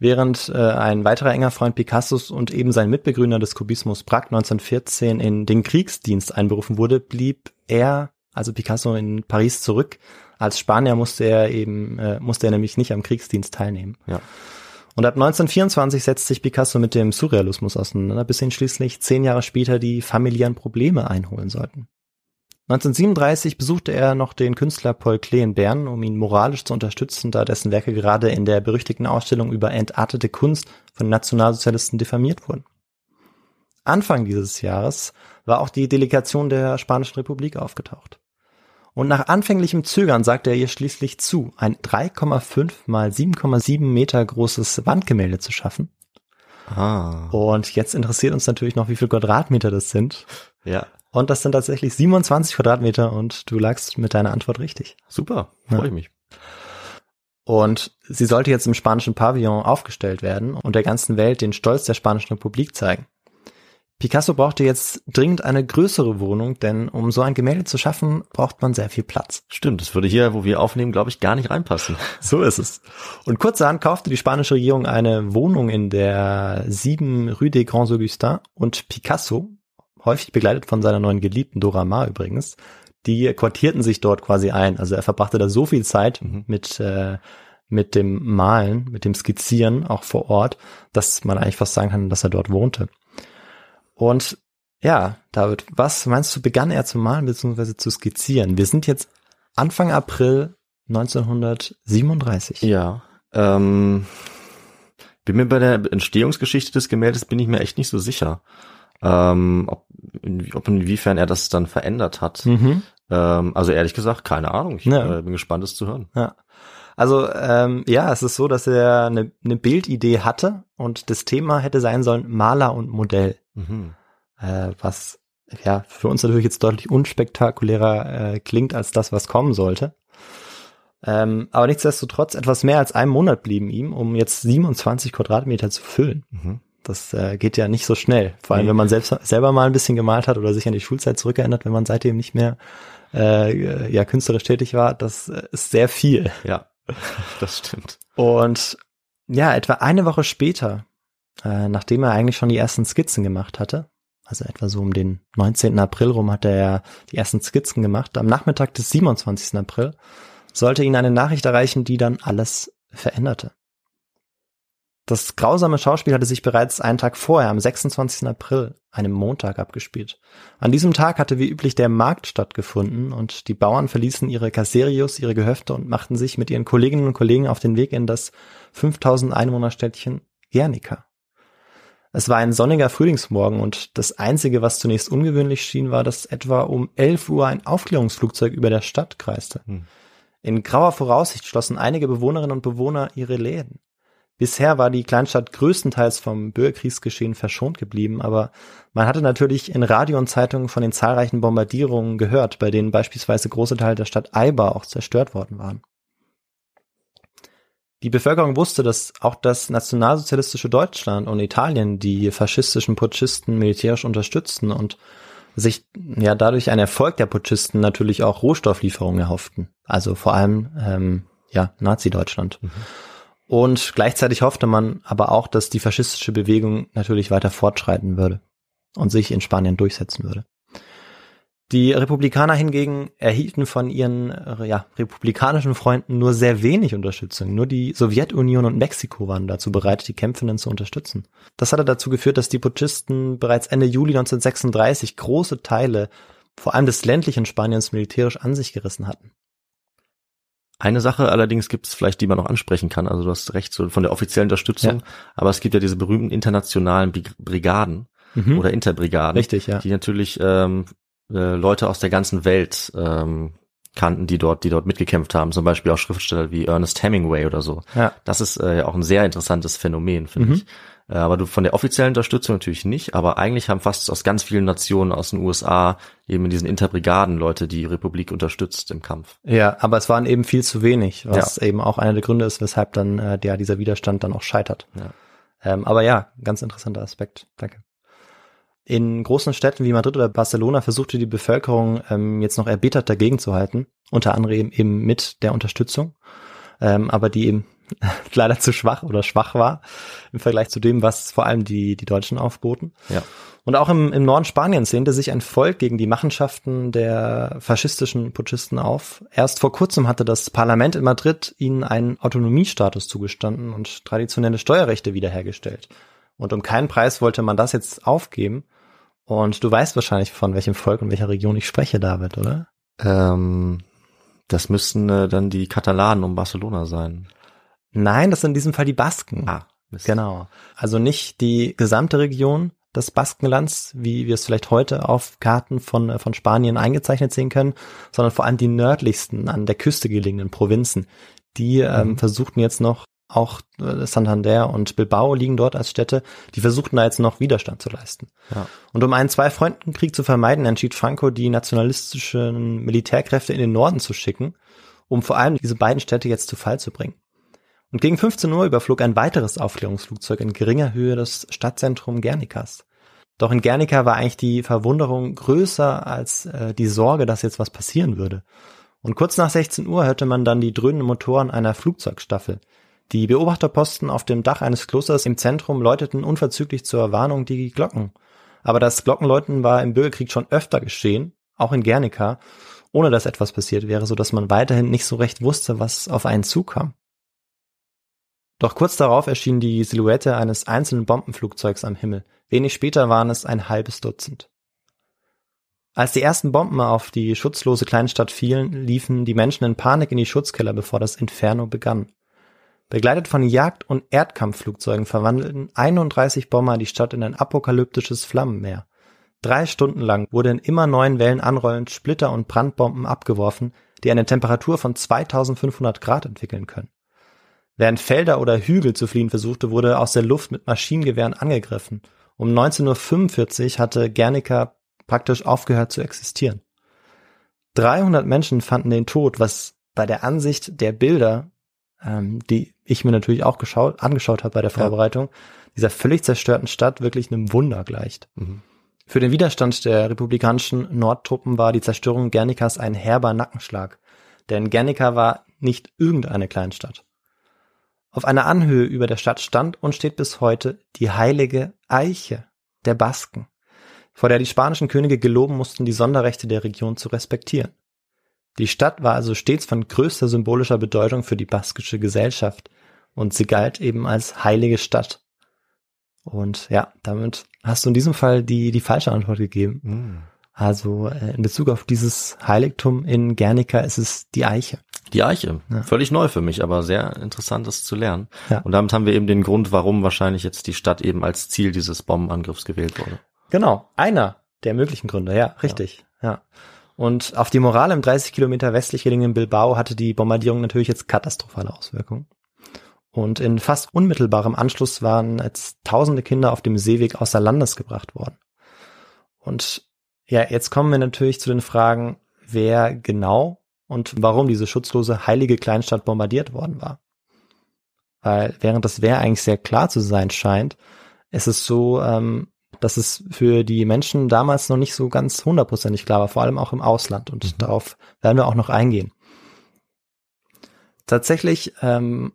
Während äh, ein weiterer enger Freund Picassos und eben sein Mitbegründer des Kubismus Braque 1914 in den Kriegsdienst einberufen wurde, blieb er, also Picasso, in Paris zurück. Als Spanier musste er eben, äh, musste er nämlich nicht am Kriegsdienst teilnehmen. Ja. Und ab 1924 setzt sich Picasso mit dem Surrealismus auseinander, bis ihn schließlich zehn Jahre später die familiären Probleme einholen sollten. 1937 besuchte er noch den Künstler Paul Klee in Bern, um ihn moralisch zu unterstützen, da dessen Werke gerade in der berüchtigten Ausstellung über entartete Kunst von Nationalsozialisten diffamiert wurden. Anfang dieses Jahres war auch die Delegation der Spanischen Republik aufgetaucht. Und nach anfänglichem Zögern sagte er ihr schließlich zu, ein 3,5 mal 7,7 Meter großes Wandgemälde zu schaffen. Ah. Und jetzt interessiert uns natürlich noch, wie viel Quadratmeter das sind. Ja. Und das sind tatsächlich 27 Quadratmeter und du lagst mit deiner Antwort richtig. Super. Freue Ja. ich mich. Und sie sollte jetzt im spanischen Pavillon aufgestellt werden und der ganzen Welt den Stolz der Spanischen Republik zeigen. Picasso brauchte jetzt dringend eine größere Wohnung, denn um so ein Gemälde zu schaffen, braucht man sehr viel Platz. Stimmt, das würde hier, wo wir aufnehmen, glaube ich, gar nicht reinpassen. So ist es. Und kurzerhand kaufte die spanische Regierung eine Wohnung in der 7 Rue des Grands Augustins und Picasso, häufig begleitet von seiner neuen Geliebten Dora Maar übrigens, die quartierten sich dort quasi ein. Also er verbrachte da so viel Zeit Mhm. mit, äh, mit dem Malen, mit dem Skizzieren auch vor Ort, dass man eigentlich fast sagen kann, dass er dort wohnte. Und ja, David, was meinst du, begann er zu malen bzw. zu skizzieren? Wir sind jetzt Anfang April 1937. Ja. Ähm, bin mir bei der Entstehungsgeschichte des Gemäldes bin ich mir echt nicht so sicher. Ähm, ob, in, ob inwiefern er das dann verändert hat. Mhm. Ähm, also ehrlich gesagt, keine Ahnung. Ich Ja. äh, bin gespannt, es zu hören. Ja. Also ähm, ja, es ist so, dass er eine, eine Bildidee hatte und das Thema hätte sein sollen Maler und Modell, Mhm. äh, was ja für uns natürlich jetzt deutlich unspektakulärer äh, klingt als das, was kommen sollte. Ähm, aber nichtsdestotrotz, etwas mehr als einen Monat blieben ihm, um jetzt 27 Quadratmeter zu füllen. Mhm. Das äh, geht ja nicht so schnell. Vor allem, Nee. wenn man selbst, selber mal ein bisschen gemalt hat oder sich an die Schulzeit zurückerinnert, wenn man seitdem nicht mehr äh, ja, künstlerisch tätig war. Das äh, ist sehr viel. Ja, das stimmt. Und ja, etwa eine Woche später, äh, nachdem er eigentlich schon die ersten Skizzen gemacht hatte, also etwa so um den 19. April rum hat er ja die ersten Skizzen gemacht, am Nachmittag des 27. April sollte ihn eine Nachricht erreichen, die dann alles veränderte. Das grausame Schauspiel hatte sich bereits einen Tag vorher, am 26. April, einem Montag, abgespielt. An diesem Tag hatte wie üblich der Markt stattgefunden und die Bauern verließen ihre Kasserius, ihre Gehöfte und machten sich mit ihren Kolleginnen und Kollegen auf den Weg in das 5000 Einwohnerstädtchen Guernica. Es war ein sonniger Frühlingsmorgen und das Einzige, was zunächst ungewöhnlich schien, war, dass etwa um 11 Uhr ein Aufklärungsflugzeug über der Stadt kreiste. Hm. In grauer Voraussicht schlossen einige Bewohnerinnen und Bewohner ihre Läden. Bisher war die Kleinstadt größtenteils vom Bürgerkriegsgeschehen verschont geblieben, aber man hatte natürlich in Radio und Zeitungen von den zahlreichen Bombardierungen gehört, bei denen beispielsweise große Teile der Stadt Eibar auch zerstört worden waren. Die Bevölkerung wusste, dass auch das nationalsozialistische Deutschland und Italien die faschistischen Putschisten militärisch unterstützten und sich ja dadurch ein Erfolg der Putschisten natürlich auch Rohstofflieferungen erhofften. Also vor allem ähm, ja Nazi-Deutschland. Und gleichzeitig hoffte man aber auch, dass die faschistische Bewegung natürlich weiter fortschreiten würde und sich in Spanien durchsetzen würde. Die Republikaner hingegen erhielten von ihren äh, ja, republikanischen Freunden nur sehr wenig Unterstützung. Nur die Sowjetunion und Mexiko waren dazu bereit, die Kämpfenden zu unterstützen. Das hatte dazu geführt, dass die Putschisten bereits Ende Juli 1936 große Teile, vor allem des ländlichen Spaniens, militärisch an sich gerissen hatten. Eine Sache allerdings gibt es vielleicht, die man noch ansprechen kann. Also du hast recht so von der offiziellen Unterstützung, Ja. aber es gibt ja diese berühmten internationalen Brig- Brigaden Mhm. oder Interbrigaden, Richtig, ja. die natürlich ähm, äh, Leute aus der ganzen Welt ähm, kannten, die dort, die dort mitgekämpft haben. Zum Beispiel auch Schriftsteller wie Ernest Hemingway oder so. Ja. Das ist äh, auch ein sehr interessantes Phänomen, finde Mhm. ich. Äh, aber du von der offiziellen Unterstützung natürlich nicht, aber eigentlich haben fast aus ganz vielen Nationen aus den USA eben in diesen Interbrigaden Leute die Republik unterstützt im Kampf. Ja, aber es waren eben viel zu wenig, was eben auch einer der Gründe ist, weshalb dann äh, der, dieser Widerstand dann auch scheitert. Ja. Ähm, aber ja, ganz interessanter Aspekt. Danke. In großen Städten wie Madrid oder Barcelona versuchte die Bevölkerung ähm, jetzt noch erbittert dagegen zu halten, unter anderem eben mit der Unterstützung, ähm, aber die eben leider zu schwach oder schwach war im Vergleich zu dem, was vor allem die, die Deutschen aufboten. Ja. Und auch im, im Norden Spaniens lehnte sich ein Volk gegen die Machenschaften der faschistischen Putschisten auf. Erst vor kurzem hatte das Parlament in Madrid ihnen einen Autonomiestatus zugestanden und traditionelle Steuerrechte wiederhergestellt. Und um keinen Preis wollte man das jetzt aufgeben. Und du weißt wahrscheinlich, von welchem Volk und welcher Region ich spreche, David, oder? Ähm, das müssten äh, dann die Katalanen um Barcelona sein. Nein, das sind in diesem Fall die Basken. Ah, Mist. Genau. Also nicht die gesamte Region des Baskenlands, wie wir es vielleicht heute auf Karten von, äh, von Spanien eingezeichnet sehen können, sondern vor allem die nördlichsten, an der Küste gelegenen Provinzen. Die ähm, versuchten jetzt noch, auch äh, Santander und Bilbao liegen dort als Städte, die versuchten da jetzt noch Widerstand zu leisten. Ja. Und um einen Zwei-Fronten-Krieg zu vermeiden, entschied Franco, die nationalistischen Militärkräfte in den Norden zu schicken, um vor allem diese beiden Städte jetzt zu Fall zu bringen. Und gegen 15 Uhr überflog ein weiteres Aufklärungsflugzeug in geringer Höhe das Stadtzentrum Gernikas. Doch in Gernika war eigentlich die Verwunderung größer als äh, die Sorge, dass jetzt was passieren würde. Und kurz nach 16 Uhr hörte man dann die dröhnenden Motoren einer Flugzeugstaffel. Die Beobachterposten auf dem Dach eines Klosters im Zentrum läuteten unverzüglich zur Warnung die Glocken. Aber das Glockenläuten war im Bürgerkrieg schon öfter geschehen, auch in Gernika, ohne dass etwas passiert wäre, so dass man weiterhin nicht so recht wusste, was auf einen zukam. Doch kurz darauf erschien die Silhouette eines einzelnen Bombenflugzeugs am Himmel. Wenig später waren es ein halbes Dutzend. Als die ersten Bomben auf die schutzlose Kleinstadt fielen, liefen die Menschen in Panik in die Schutzkeller, bevor das Inferno begann. Begleitet von Jagd- und Erdkampfflugzeugen verwandelten 31 Bomber die Stadt in ein apokalyptisches Flammenmeer. Drei Stunden lang wurde in immer neuen Wellen anrollend Splitter und Brandbomben abgeworfen, die eine Temperatur von 2500 Grad entwickeln können. Während Felder oder Hügel zu fliehen versuchte, wurde aus der Luft mit Maschinengewehren angegriffen. Um 19.45 Uhr hatte Guernica praktisch aufgehört zu existieren. 300 Menschen fanden den Tod, was bei der Ansicht der Bilder, ähm, die ich mir natürlich auch geschaut, angeschaut habe bei der Vorbereitung, dieser völlig zerstörten Stadt wirklich einem Wunder gleicht. Mhm. Für den Widerstand der republikanischen Nordtruppen war die Zerstörung Gernikas ein herber Nackenschlag. Denn Gernika war nicht irgendeine Kleinstadt. Auf einer Anhöhe über der Stadt stand und steht bis heute die heilige Eiche der Basken, vor der die spanischen Könige geloben mussten, die Sonderrechte der Region zu respektieren. Die Stadt war also stets von größter symbolischer Bedeutung für die baskische Gesellschaft und sie galt eben als heilige Stadt. Und ja, damit hast du in diesem Fall die, die falsche Antwort gegeben. Mhm. Also äh, in Bezug auf dieses Heiligtum in Guernica ist es die Eiche. Die Eiche. Ja. Völlig neu für mich, aber sehr interessant, das zu lernen. Ja. Und damit haben wir eben den Grund, warum wahrscheinlich jetzt die Stadt eben als Ziel dieses Bombenangriffs gewählt wurde. Genau, einer der möglichen Gründe, ja, richtig. Ja. Und auf die Moral im 30 Kilometer westlich gelegenen Bilbao hatte die Bombardierung natürlich jetzt katastrophale Auswirkungen. Und in fast unmittelbarem Anschluss waren jetzt tausende Kinder auf dem Seeweg außer Landes gebracht worden. Und ja, jetzt kommen wir natürlich zu den Fragen, wer genau und warum diese schutzlose heilige Kleinstadt bombardiert worden war. Weil während das Wer eigentlich sehr klar zu sein scheint, ist es so, ähm, dass es für die Menschen damals noch nicht so ganz hundertprozentig klar war, vor allem auch im Ausland. Und Mhm. darauf werden wir auch noch eingehen. Tatsächlich ähm,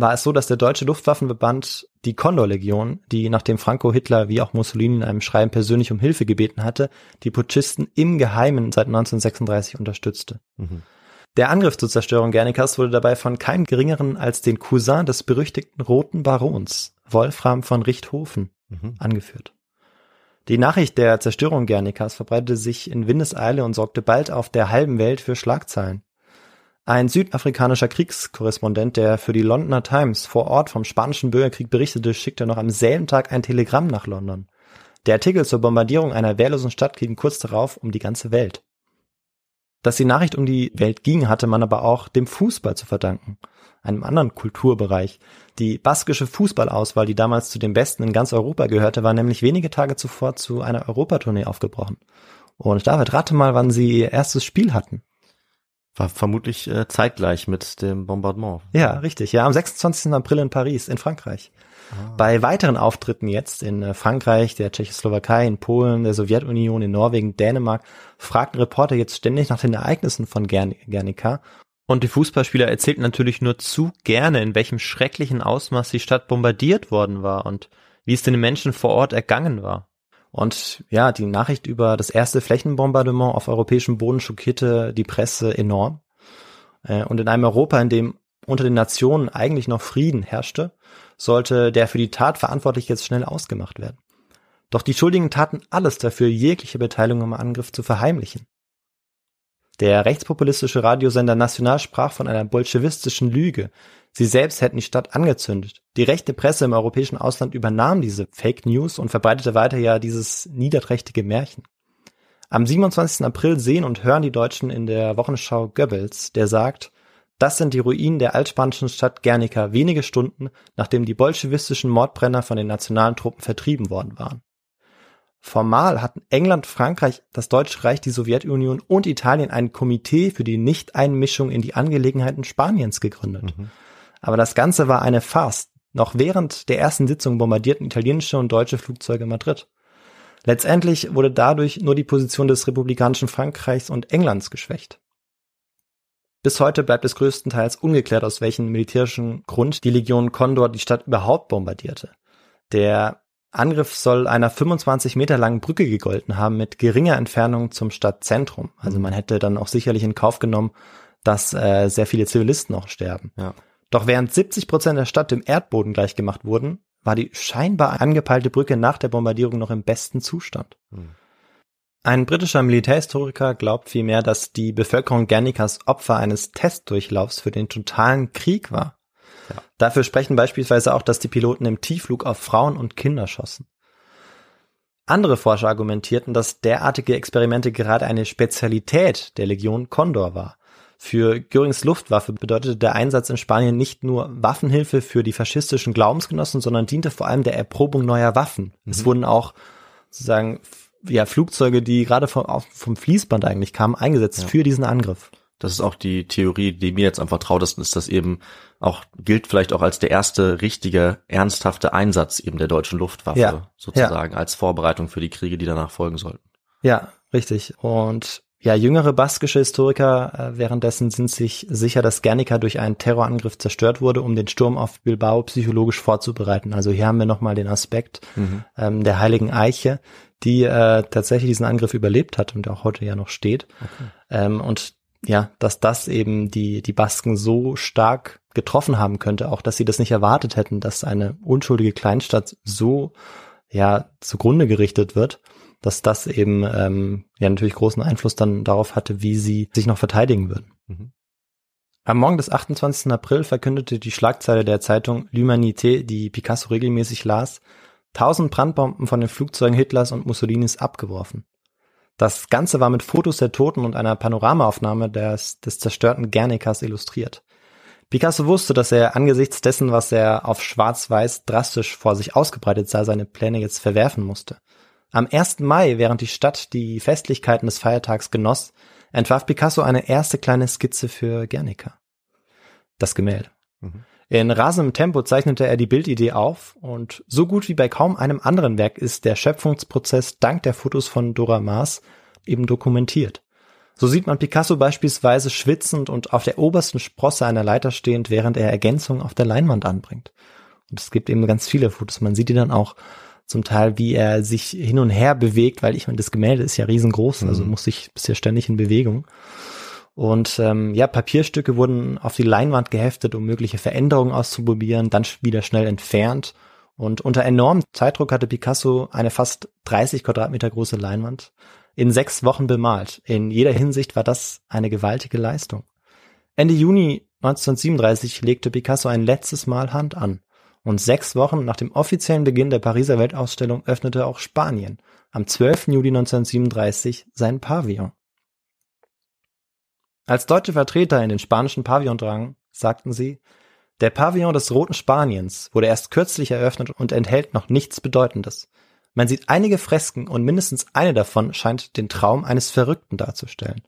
war es so, dass der deutsche Luftwaffenverband die Condor-Legion, die nachdem Franco Hitler wie auch Mussolini in einem Schreiben persönlich um Hilfe gebeten hatte, die Putschisten im Geheimen seit 1936 unterstützte. Mhm. Der Angriff zur Zerstörung Gernikas wurde dabei von keinem geringeren als den Cousin des berüchtigten Roten Barons, Wolfram von Richthofen, Mhm. angeführt. Die Nachricht der Zerstörung Gernikas verbreitete sich in Windeseile und sorgte bald auf der halben Welt für Schlagzeilen. Ein südafrikanischer Kriegskorrespondent, der für die Londoner Times vor Ort vom spanischen Bürgerkrieg berichtete, schickte noch am selben Tag ein Telegramm nach London. Der Artikel zur Bombardierung einer wehrlosen Stadt ging kurz darauf um die ganze Welt. Dass die Nachricht um die Welt ging, hatte man aber auch dem Fußball zu verdanken, einem anderen Kulturbereich. Die baskische Fußballauswahl, die damals zu den besten in ganz Europa gehörte, war nämlich wenige Tage zuvor zu einer Europatournee aufgebrochen. Und David, rate mal, wann sie ihr erstes Spiel hatten. War vermutlich äh, zeitgleich mit dem Bombardement. Ja, richtig. Ja, am 26. April in Paris, in Frankreich. Bei weiteren Auftritten jetzt in äh, Frankreich, der Tschechoslowakei, in Polen, der Sowjetunion, in Norwegen, Dänemark, fragten Reporter jetzt ständig nach den Ereignissen von Gern Guernica. Und die Fußballspieler erzählten natürlich nur zu gerne, in welchem schrecklichen Ausmaß die Stadt bombardiert worden war und wie es den Menschen vor Ort ergangen war. Und ja, die Nachricht über das erste Flächenbombardement auf europäischem Boden schockierte die Presse enorm. Äh, Und in einem Europa, in dem unter den Nationen eigentlich noch Frieden herrschte, sollte der für die Tat verantwortlich jetzt schnell ausgemacht werden. Doch die Schuldigen taten alles dafür, jegliche Beteiligung am Angriff zu verheimlichen. Der rechtspopulistische Radiosender National sprach von einer bolschewistischen Lüge. Sie selbst hätten die Stadt angezündet. Die rechte Presse im europäischen Ausland übernahm diese Fake News und verbreitete weiter ja dieses niederträchtige Märchen. Am 27. April sehen und hören die Deutschen in der Wochenschau Goebbels, der sagt, das sind die Ruinen der altspanischen Stadt Guernica wenige Stunden, nachdem die bolschewistischen Mordbrenner von den nationalen Truppen vertrieben worden waren. Formal hatten England, Frankreich, das Deutsche Reich, die Sowjetunion und Italien ein Komitee für die Nichteinmischung in die Angelegenheiten Spaniens gegründet. Aber das Ganze war eine Farce. Noch während der ersten Sitzung bombardierten italienische und deutsche Flugzeuge Madrid. Letztendlich wurde dadurch nur die Position des republikanischen Frankreichs und Englands geschwächt. Bis heute bleibt es größtenteils ungeklärt, aus welchem militärischen Grund die Legion Condor die Stadt überhaupt bombardierte. Der Angriff soll einer 25 Meter langen Brücke gegolten haben mit geringer Entfernung zum Stadtzentrum. Also man hätte dann auch sicherlich in Kauf genommen, dass äh, sehr viele Zivilisten auch sterben. Ja. Doch während 70 Prozent der Stadt dem Erdboden gleichgemacht wurden, war die scheinbar angepeilte Brücke nach der Bombardierung noch im besten Zustand. Hm. Ein britischer Militärhistoriker glaubt vielmehr, dass die Bevölkerung Guernicas Opfer eines Testdurchlaufs für den totalen Krieg war. Dafür sprechen beispielsweise auch, dass die Piloten im Tiefflug auf Frauen und Kinder schossen. Andere Forscher argumentierten, dass derartige Experimente gerade eine Spezialität der Legion Condor war. Für Görings Luftwaffe bedeutete der Einsatz in Spanien nicht nur Waffenhilfe für die faschistischen Glaubensgenossen, sondern diente vor allem der Erprobung neuer Waffen. Es wurden auch sozusagen ja, Flugzeuge, die gerade vom, vom Fließband eigentlich kamen, eingesetzt Ja. für diesen Angriff. Das ist auch die Theorie, die mir jetzt am vertrautesten ist, dass eben auch gilt vielleicht auch als der erste richtige, ernsthafte Einsatz eben der deutschen Luftwaffe Ja, sozusagen als Vorbereitung für die Kriege, die danach folgen sollten. Ja, richtig. Und ja, jüngere baskische Historiker äh, währenddessen sind sich sicher, dass Guernica durch einen Terrorangriff zerstört wurde, um den Sturm auf Bilbao psychologisch vorzubereiten. Also hier haben wir nochmal den Aspekt ähm, der heiligen Eiche, die äh, tatsächlich diesen Angriff überlebt hat und auch heute ja noch steht. Ähm, und ja, dass das eben die, die Basken so stark getroffen haben könnte, auch dass sie das nicht erwartet hätten, dass eine unschuldige Kleinstadt so ja zugrunde gerichtet wird, dass das eben ähm, ja natürlich großen Einfluss dann darauf hatte, wie sie sich noch verteidigen würden. Mhm. Am Morgen des 28. April verkündete die Schlagzeile der Zeitung L'Humanité, die Picasso regelmäßig las, tausend Brandbomben von den Flugzeugen Hitlers und Mussolinis abgeworfen. Das Ganze war mit Fotos der Toten und einer Panoramaaufnahme des, des zerstörten Guernicas illustriert. Picasso wusste, dass er angesichts dessen, was er auf Schwarz-Weiß drastisch vor sich ausgebreitet sah, seine Pläne jetzt verwerfen musste. Am 1. Mai, während die Stadt die Festlichkeiten des Feiertags genoss, entwarf Picasso eine erste kleine Skizze für Guernica. Das Gemälde. Mhm. In rasendem Tempo zeichnete er die Bildidee auf und so gut wie bei kaum einem anderen Werk ist der Schöpfungsprozess dank der Fotos von Dora Maas eben dokumentiert. So sieht man Picasso beispielsweise schwitzend und auf der obersten Sprosse einer Leiter stehend, während er Ergänzungen auf der Leinwand anbringt. Und es gibt eben ganz viele Fotos. Man sieht die dann auch zum Teil, wie er sich hin und her bewegt, weil ich meine, das Gemälde ist ja riesengroß, also muss sich bisher ständig in Bewegung. Und ähm, ja, Papierstücke wurden auf die Leinwand geheftet, um mögliche Veränderungen auszuprobieren, dann wieder schnell entfernt. Und unter enormem Zeitdruck hatte Picasso eine fast 30 Quadratmeter große Leinwand in sechs Wochen bemalt. In jeder Hinsicht war das eine gewaltige Leistung. Ende Juni 1937 legte Picasso ein letztes Mal Hand an. Und sechs Wochen nach dem offiziellen Beginn der Pariser Weltausstellung öffnete auch Spanien am 12. Juli 1937 sein Pavillon. Als deutsche Vertreter in den spanischen Pavillon drangen, sagten sie, der Pavillon des Roten Spaniens wurde erst kürzlich eröffnet und enthält noch nichts Bedeutendes. Man sieht einige Fresken und mindestens eine davon scheint den Traum eines Verrückten darzustellen.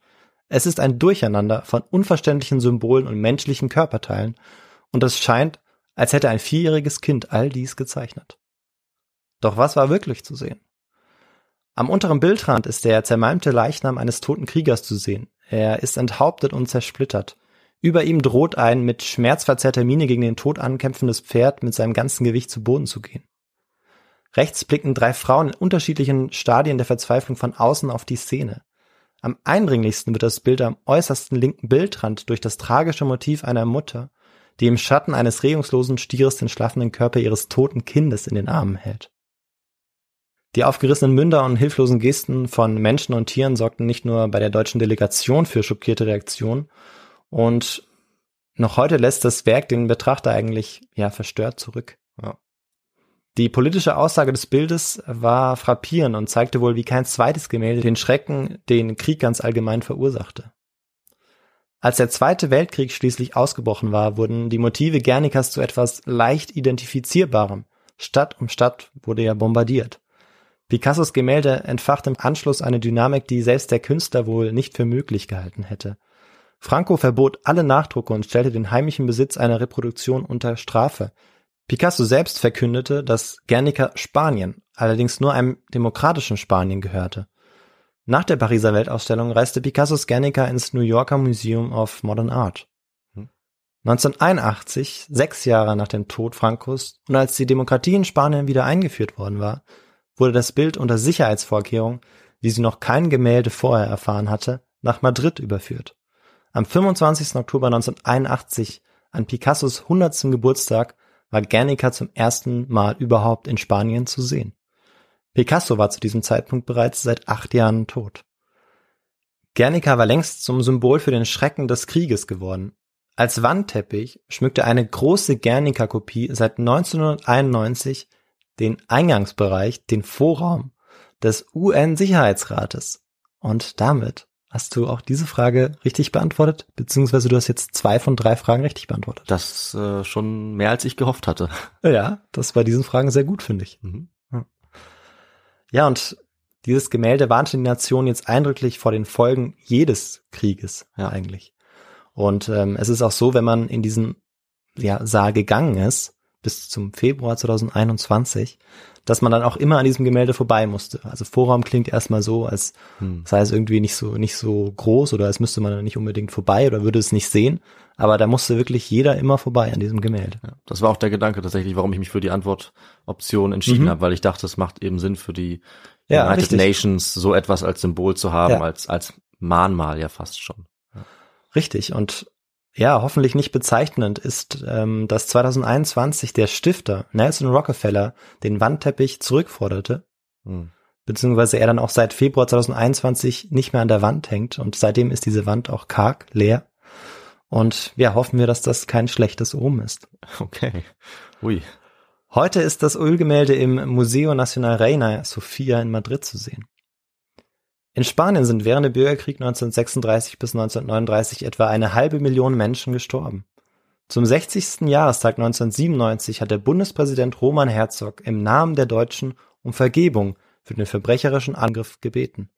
Es ist ein Durcheinander von unverständlichen Symbolen und menschlichen Körperteilen und es scheint, als hätte ein vierjähriges Kind all dies gezeichnet. Doch was war wirklich zu sehen? Am unteren Bildrand ist der zermalmte Leichnam eines toten Kriegers zu sehen. Er ist enthauptet und zersplittert. Über ihm droht ein mit schmerzverzerrter Miene gegen den Tod ankämpfendes Pferd mit seinem ganzen Gewicht zu Boden zu gehen. Rechts blicken drei Frauen in unterschiedlichen Stadien der Verzweiflung von außen auf die Szene. Am eindringlichsten wird das Bild am äußersten linken Bildrand durch das tragische Motiv einer Mutter, die im Schatten eines regungslosen Stieres den schlaffenden Körper ihres toten Kindes in den Armen hält. Die aufgerissenen Münder und hilflosen Gesten von Menschen und Tieren sorgten nicht nur bei der deutschen Delegation für schockierte Reaktionen und noch heute lässt das Werk den Betrachter eigentlich ja verstört zurück. Ja. Die politische Aussage des Bildes war frappierend und zeigte wohl wie kein zweites Gemälde den Schrecken, den Krieg ganz allgemein verursachte. Als der Zweite Weltkrieg schließlich ausgebrochen war, wurden die Motive Guernicas zu etwas leicht identifizierbarem. Stadt um Stadt wurde ja bombardiert. Picassos Gemälde entfachte im Anschluss eine Dynamik, die selbst der Künstler wohl nicht für möglich gehalten hätte. Franco verbot alle Nachdrucke und stellte den heimlichen Besitz einer Reproduktion unter Strafe. Picasso selbst verkündete, dass Guernica Spanien, allerdings nur einem demokratischen Spanien gehörte. Nach der Pariser Weltausstellung reiste Picassos Guernica ins New Yorker Museum of Modern Art. 1981, sechs Jahre nach dem Tod Francos und als die Demokratie in Spanien wieder eingeführt worden war, wurde das Bild unter Sicherheitsvorkehrungen, wie sie noch kein Gemälde vorher erfahren hatte, nach Madrid überführt. Am 25. Oktober 1981, an Picassos 100. Geburtstag, war Guernica zum ersten Mal überhaupt in Spanien zu sehen. Picasso war zu diesem Zeitpunkt bereits seit acht Jahren tot. Guernica war längst zum Symbol für den Schrecken des Krieges geworden. Als Wandteppich schmückte eine große Guernica-Kopie seit 1991 den Eingangsbereich, den Vorraum des UN-Sicherheitsrates. Und damit hast du auch diese Frage richtig beantwortet, beziehungsweise du hast jetzt zwei von drei Fragen richtig beantwortet. Das äh, schon mehr als ich gehofft hatte. Ja, das bei diesen Fragen sehr gut, finde ich. Mhm. Ja, und dieses Gemälde warnte die Nation jetzt eindrücklich vor den Folgen jedes Krieges, Ja. eigentlich. Und ähm, es ist auch so, wenn man in diesen ja, Saal gegangen ist, bis zum Februar 2021, dass man dann auch immer an diesem Gemälde vorbei musste. Also Vorraum klingt erstmal so, als Hm. sei es irgendwie nicht so, nicht so groß oder als müsste man da nicht unbedingt vorbei oder würde es nicht sehen. Aber da musste wirklich jeder immer vorbei an diesem Gemälde. Ja, das war auch der Gedanke tatsächlich, warum ich mich für die Antwortoption entschieden Mhm. habe, weil ich dachte, es macht eben Sinn für die Ja, United richtig. Nations so etwas als Symbol zu haben, Ja. als, als Mahnmal ja fast schon. Richtig. Und ja, hoffentlich nicht bezeichnend ist, ähm, dass 2021 der Stifter Nelson Rockefeller den Wandteppich zurückforderte, Hm. beziehungsweise er dann auch seit Februar 2021 nicht mehr an der Wand hängt und seitdem ist diese Wand auch karg, leer. Und ja, hoffen wir, dass das kein schlechtes Omen ist. Okay. Ui. Heute ist das Ölgemälde im Museo Nacional Reina Sofia in Madrid zu sehen. In Spanien sind während dem Bürgerkrieg 1936 bis 1939 etwa eine halbe Million Menschen gestorben. Zum 60. Jahrestag 1997 hat der Bundespräsident Roman Herzog im Namen der Deutschen um Vergebung für den verbrecherischen Angriff gebeten.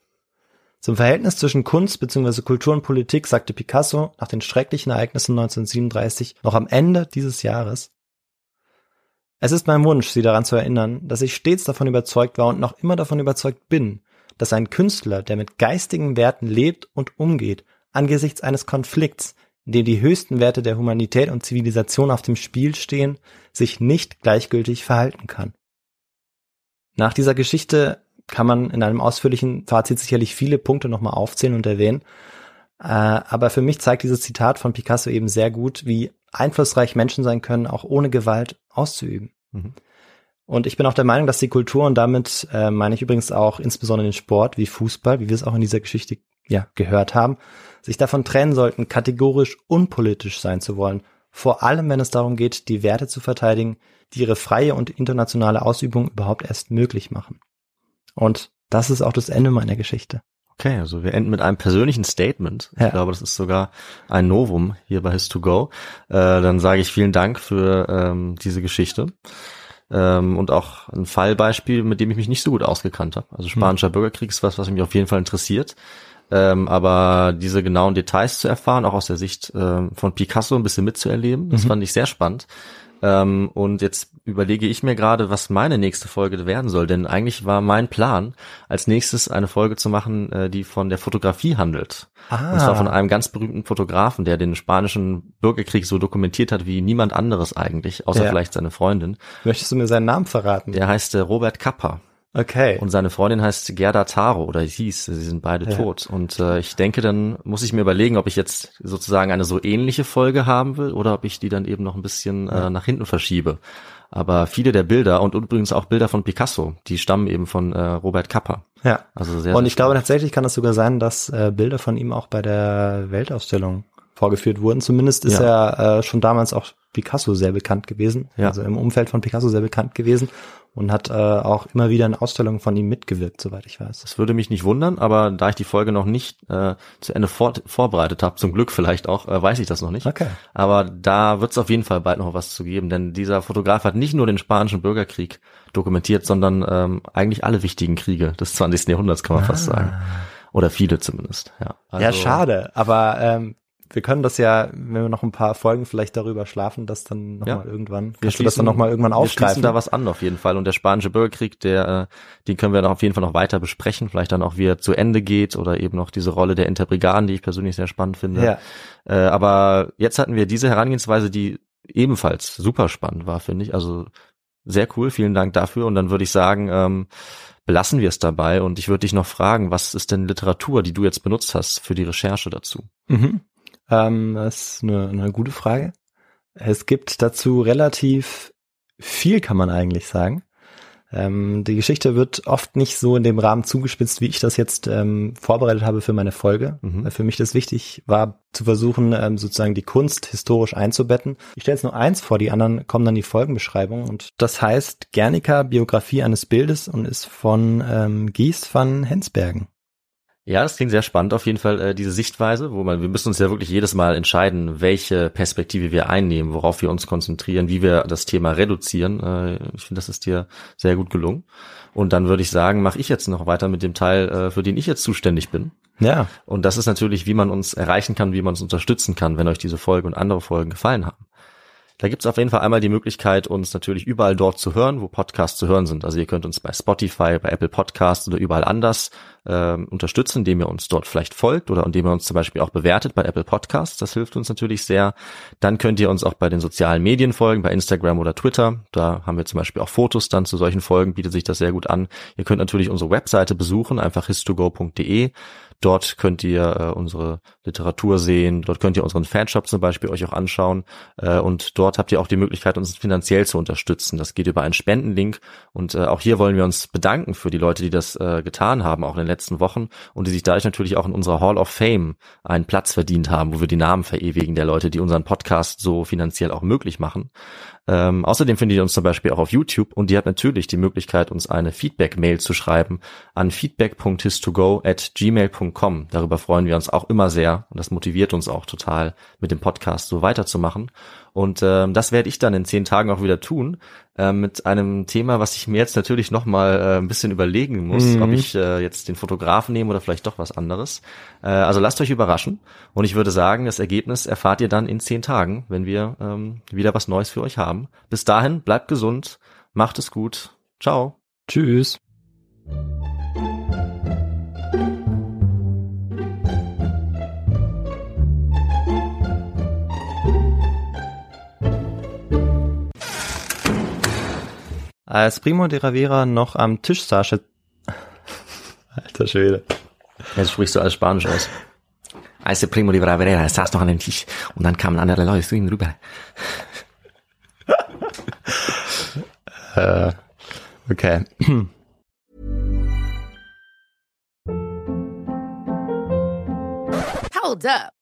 Zum Verhältnis zwischen Kunst bzw. Kultur und Politik sagte Picasso nach den schrecklichen Ereignissen 1937 noch am Ende dieses Jahres, es ist mein Wunsch, Sie daran zu erinnern, dass ich stets davon überzeugt war und noch immer davon überzeugt bin, dass ein Künstler, der mit geistigen Werten lebt und umgeht, angesichts eines Konflikts, in dem die höchsten Werte der Humanität und Zivilisation auf dem Spiel stehen, sich nicht gleichgültig verhalten kann. Nach dieser Geschichte kann man in einem ausführlichen Fazit sicherlich viele Punkte nochmal aufzählen und erwähnen. Äh, aber für mich zeigt dieses Zitat von Picasso eben sehr gut, wie einflussreich Menschen sein können, auch ohne Gewalt auszuüben. Mhm. Und ich bin auch der Meinung, dass die Kultur und damit äh, meine ich übrigens auch insbesondere den Sport wie Fußball, wie wir es auch in dieser Geschichte ja gehört haben, sich davon trennen sollten, kategorisch unpolitisch sein zu wollen. Vor allem, wenn es darum geht, die Werte zu verteidigen, die ihre freie und internationale Ausübung überhaupt erst möglich machen. Und das ist auch das Ende meiner Geschichte. Okay, also wir enden mit einem persönlichen Statement. Ja. Ich glaube, das ist sogar ein Novum hier bei His2Go. Äh, dann sage ich vielen Dank für ähm, diese Geschichte. Ähm, und auch ein Fallbeispiel, mit dem ich mich nicht so gut ausgekannt habe. Also spanischer Bürgerkrieg ist was, was mich auf jeden Fall interessiert. Ähm, aber diese genauen Details zu erfahren, auch aus der Sicht ähm, von Picasso ein bisschen mitzuerleben, das Mhm. fand ich sehr spannend. Ähm, und jetzt überlege ich mir gerade, was meine nächste Folge werden soll. Denn eigentlich war mein Plan, als nächstes eine Folge zu machen, äh, die von der Fotografie handelt. Ah, Und zwar von einem ganz berühmten Fotografen, der den spanischen Bürgerkrieg so dokumentiert hat wie niemand anderes eigentlich, außer Ja. vielleicht seine Freundin. möchtest du mir seinen Namen verraten? Der heißt äh, Robert Kappa. Okay. Und seine Freundin heißt Gerda Taro oder hieß, sie sind beide Ja. tot. Und äh, ich denke, dann muss ich mir überlegen, ob ich jetzt sozusagen eine so ähnliche Folge haben will oder ob ich die dann eben noch ein bisschen äh, nach hinten verschiebe. Aber viele der Bilder und übrigens auch Bilder von Picasso, die stammen eben von äh, Robert Kappa. ja. Also sehr, Und ich glaube tatsächlich kann es sogar sein, dass äh, Bilder von ihm auch bei der Weltausstellung vorgeführt wurden. Zumindest ist er äh, schon damals auch Picasso sehr bekannt gewesen, Ja. also im Umfeld von Picasso sehr bekannt gewesen und hat äh, auch immer wieder in Ausstellungen von ihm mitgewirkt, soweit ich weiß. Das würde mich nicht wundern, aber da ich die Folge noch nicht äh, zu Ende vor, vorbereitet habe, zum Glück vielleicht auch, äh, weiß ich das noch nicht. Okay. Aber da wird es auf jeden Fall bald noch was zu geben, denn dieser Fotograf hat nicht nur den spanischen Bürgerkrieg dokumentiert, sondern ähm, eigentlich alle wichtigen Kriege des 20. Jahrhunderts, kann man fast sagen. Oder viele zumindest. Ja, ja, Also, schade, aber ähm, wir können das ja, wenn wir noch ein paar Folgen vielleicht darüber schlafen, das dann nochmal Ja. irgendwann, Wir du das dann nochmal irgendwann wir aufgreifen. schließen da was an auf jeden Fall. Und der spanische Bürgerkrieg, der, äh, den können wir dann auf jeden Fall noch weiter besprechen. Vielleicht dann auch, wie er zu Ende geht oder eben noch diese Rolle der Interbrigaden, die ich persönlich sehr spannend finde. Ja. Äh, aber jetzt hatten wir diese Herangehensweise, die ebenfalls super spannend war, finde ich. Also sehr cool, vielen Dank dafür. Und dann würde ich sagen, ähm, belassen wir es dabei. Und ich würde dich noch fragen, was ist denn Literatur, die du jetzt benutzt hast für die Recherche dazu? Mhm. Ähm, das ist eine, eine gute Frage. Es gibt dazu relativ viel, kann man eigentlich sagen. Ähm, die Geschichte wird oft nicht so in dem Rahmen zugespitzt, wie ich das jetzt ähm, vorbereitet habe für meine Folge. Mhm. Für mich das wichtig war, zu versuchen, ähm, sozusagen die Kunst historisch einzubetten. Ich stelle jetzt nur eins vor, die anderen kommen dann die Folgenbeschreibung. Und das heißt Guernica, Biografie eines Bildes und ist von ähm, Gies van Hensbergen. Ja, das klingt sehr spannend auf jeden Fall, äh, diese Sichtweise, wo man, wir müssen uns ja wirklich jedes Mal entscheiden, welche Perspektive wir einnehmen, worauf wir uns konzentrieren, wie wir das Thema reduzieren. Äh, ich finde, das ist dir sehr gut gelungen. Und dann würde ich sagen, mache ich jetzt noch weiter mit dem Teil, äh, für den ich jetzt zuständig bin. Ja. Und das ist natürlich, wie man uns erreichen kann, wie man uns unterstützen kann, wenn euch diese Folge und andere Folgen gefallen haben. Da gibt's auf jeden Fall einmal die Möglichkeit, uns natürlich überall dort zu hören, wo Podcasts zu hören sind. Also ihr könnt uns bei Spotify, bei Apple Podcasts oder überall anders äh, unterstützen, indem ihr uns dort vielleicht folgt oder indem ihr uns zum Beispiel auch bewertet bei Apple Podcasts. Das hilft uns natürlich sehr. Dann könnt ihr uns auch bei den sozialen Medien folgen, bei Instagram oder Twitter. Da haben wir zum Beispiel auch Fotos dann zu solchen Folgen, bietet sich das sehr gut an. Ihr könnt natürlich unsere Webseite besuchen, einfach histogo.de. Dort könnt ihr äh, unsere Literatur sehen, dort könnt ihr unseren Fanshop zum Beispiel euch auch anschauen äh, und dort habt ihr auch die Möglichkeit, uns finanziell zu unterstützen. Das geht über einen Spendenlink und äh, auch hier wollen wir uns bedanken für die Leute, die das äh, getan haben, auch in den letzten Wochen und die sich dadurch natürlich auch in unserer Hall of Fame einen Platz verdient haben, wo wir die Namen verewigen der Leute, die unseren Podcast so finanziell auch möglich machen. Ähm, außerdem findet ihr uns zum Beispiel auch auf YouTube und ihr habt natürlich die Möglichkeit, uns eine Feedback-Mail zu schreiben an feedback.histogo at gmail.com. Darüber freuen wir uns auch immer sehr und das motiviert uns auch total, mit dem Podcast so weiterzumachen. Und ähm, das werde ich dann in zehn Tagen auch wieder tun, äh, mit einem Thema, was ich mir jetzt natürlich noch mal äh, ein bisschen überlegen muss, Mhm. ob ich äh, jetzt den Fotografen nehme oder vielleicht doch was anderes. Äh, also lasst euch überraschen. Und ich würde sagen, das Ergebnis erfahrt ihr dann in zehn Tagen, wenn wir ähm, wieder was Neues für euch haben. Bis dahin, bleibt gesund, macht es gut. Ciao. Tschüss. Als Primo de Ravera noch am Tisch saß, alter Schwede. Jetzt sprichst du alles Spanisch aus. Als der Primo de Bravera saß noch an dem Tisch und dann kamen andere Leute zu ihm rüber. Äh, okay. Hold up.